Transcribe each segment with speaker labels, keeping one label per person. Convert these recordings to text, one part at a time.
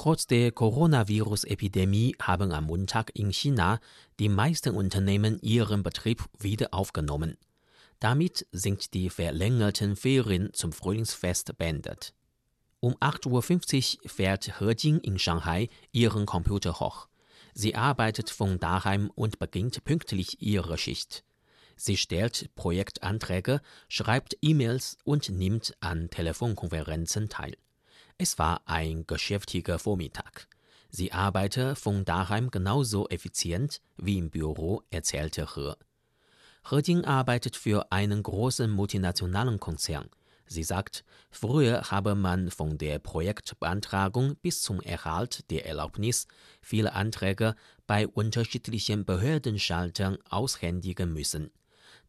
Speaker 1: Trotz der Coronavirus-Epidemie haben am Montag in China die meisten Unternehmen ihren Betrieb wieder aufgenommen. Damit sind die verlängerten Ferien zum Frühlingsfest beendet. Um 8.50 Uhr fährt He Jing in Shanghai ihren Computer hoch. Sie arbeitet von daheim und beginnt pünktlich ihre Schicht. Sie stellt Projektanträge, schreibt E-Mails und nimmt an Telefonkonferenzen teil. Es war ein geschäftiger Vormittag. Sie arbeite von daheim genauso effizient wie im Büro, erzählte He. He Jing arbeitet für einen großen multinationalen Konzern. Sie sagt, früher habe man von der Projektbeantragung bis zum Erhalt der Erlaubnis viele Anträge bei unterschiedlichen Behördenschaltern aushändigen müssen.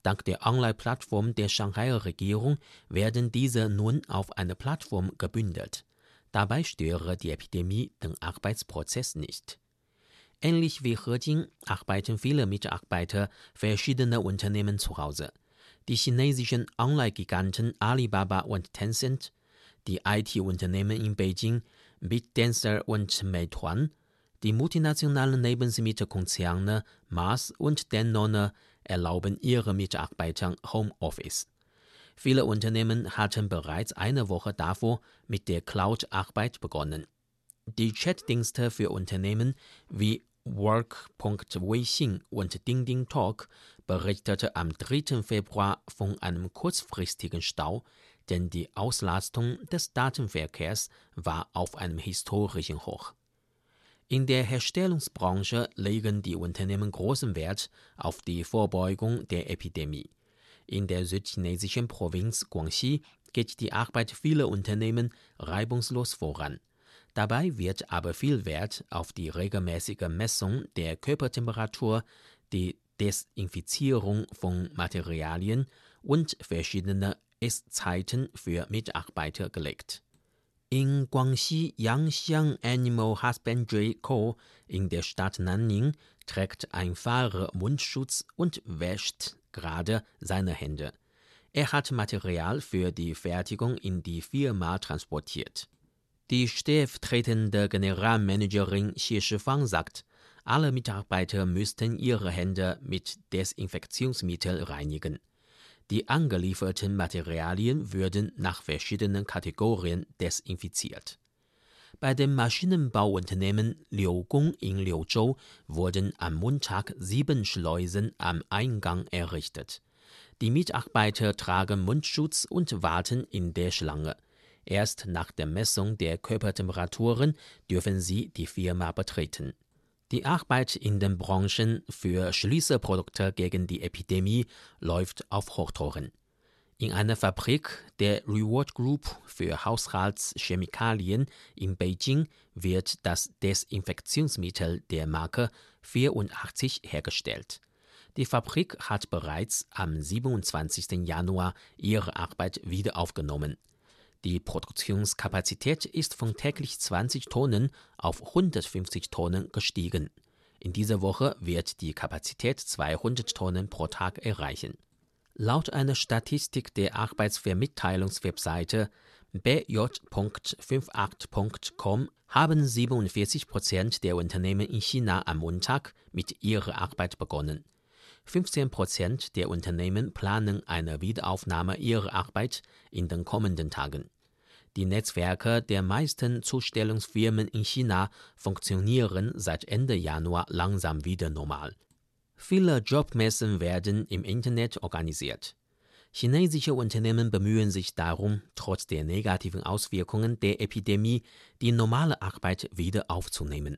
Speaker 1: Dank der Online-Plattform der Shanghaier Regierung werden diese nun auf eine Plattform gebündelt. Dabei störe die Epidemie den Arbeitsprozess nicht. Ähnlich wie He Jing arbeiten viele Mitarbeiter verschiedener Unternehmen zu Hause die chinesischen Online-Giganten Alibaba und Tencent, die IT-Unternehmen in Beijing, BitDancer und Meituan, die multinationalen Lebensmittelkonzerne Mars und Danone erlauben ihren Mitarbeitern Homeoffice. Viele Unternehmen hatten bereits eine Woche davor mit der Cloud-Arbeit begonnen. Die Chatdienste für Unternehmen wie Work.Weixin und Dingding Talk berichtete am 3. Februar von einem kurzfristigen Stau, denn die Auslastung des Datenverkehrs war auf einem historischen Hoch. In der Herstellungsbranche legen die Unternehmen großen Wert auf die Vorbeugung der Epidemie. In der südchinesischen Provinz Guangxi geht die Arbeit vieler Unternehmen reibungslos voran. Dabei wird aber viel Wert auf die regelmäßige Messung der Körpertemperatur, die Desinfizierung von Materialien und verschiedene Esszeiten für Mitarbeiter gelegt. In Guangxi Yangxiang Animal Husbandry Co. in der Stadt Nanning trägt ein Fahrer Mundschutz und wäscht gerade seine Hände. Er hat Material für die Fertigung in die Firma transportiert. Die stellvertretende Generalmanagerin Xie Shifang sagt, alle Mitarbeiter müssten ihre Hände mit Desinfektionsmittel reinigen. Die angelieferten Materialien würden nach verschiedenen Kategorien desinfiziert. Bei dem Maschinenbauunternehmen Liugong in Liuzhou wurden am Montag sieben Schleusen am Eingang errichtet. Die Mitarbeiter tragen Mundschutz und warten in der Schlange. Erst nach der Messung der Körpertemperaturen dürfen sie die Firma betreten. Die Arbeit in den Branchen für Schlüsselprodukte gegen die Epidemie läuft auf Hochtouren. In einer Fabrik der Reward Group für Haushaltschemikalien in Beijing wird das Desinfektionsmittel der Marke 84 hergestellt. Die Fabrik hat bereits am 27. Januar ihre Arbeit wieder aufgenommen. Die Produktionskapazität ist von täglich 20 Tonnen auf 150 Tonnen gestiegen. In dieser Woche wird die Kapazität 200 Tonnen pro Tag erreichen. Laut einer Statistik der Arbeitsvermitteilungswebseite bj.58.com haben 47 Prozent der Unternehmen in China am Montag mit ihrer Arbeit begonnen. 15 Prozent der Unternehmen planen eine Wiederaufnahme ihrer Arbeit in den kommenden Tagen. Die Netzwerke der meisten Zustellungsfirmen in China funktionieren seit Ende Januar langsam wieder normal. Viele Jobmessen werden im Internet organisiert. Chinesische Unternehmen bemühen sich darum, trotz der negativen Auswirkungen der Epidemie die normale Arbeit wieder aufzunehmen.